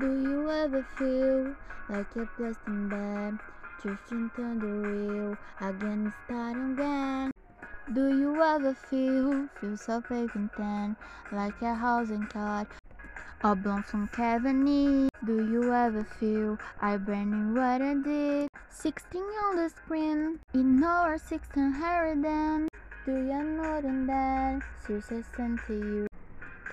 Do you ever feel like you're blessed in bed? Drifting to the real again, starting again. Do you ever feel feel so fake and tan like a housing card? A blonde from Cavani. Do you ever feel I burning what I did? 16 on the screen, in our 16 higher than. Do you know that? Success sent to you.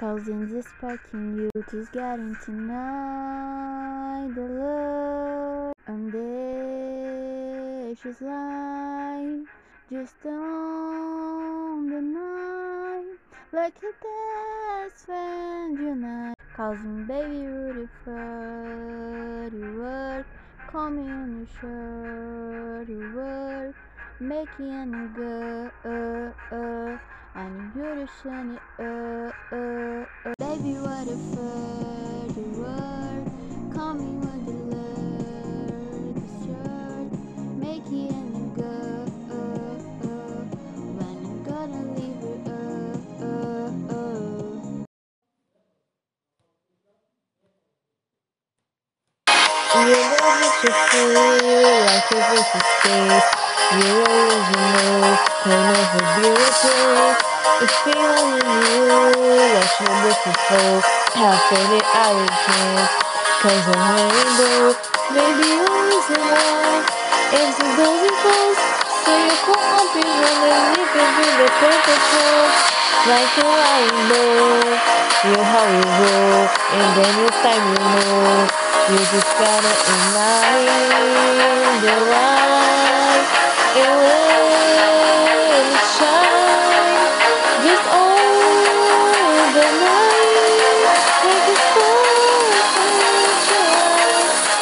Causing this parking you just getting tonight the love. And the she's line just on the night like a best friend unite causing baby Rudy for you work me on your shirt you work making a good uh, uh, I need you to shine it uh, uh, uh. Baby, what a the word Call me with the love The Make it and go uh, uh. When I'm gonna leave it uh, uh, uh. You that you feel like your voice is space You beautiful It's feeling you, watch my beautiful Half of it I chance Cause I'm rainbow Baby in If it doesn't close So you come up and run and leave it in the perfect world Like You how you roll And then time you know You just gotta ignite the light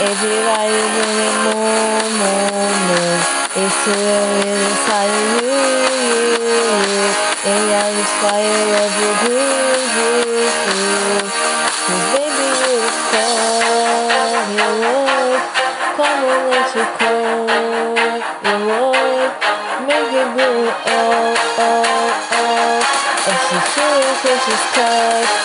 Everybody doing more, more, more. It's the real inside of you, you, you. And I just fire of your groove, groove. Cause baby, you're cold, you. Come on, let you cold, You're Make it blue, oh, oh, oh. And she's feeling cause she's cold.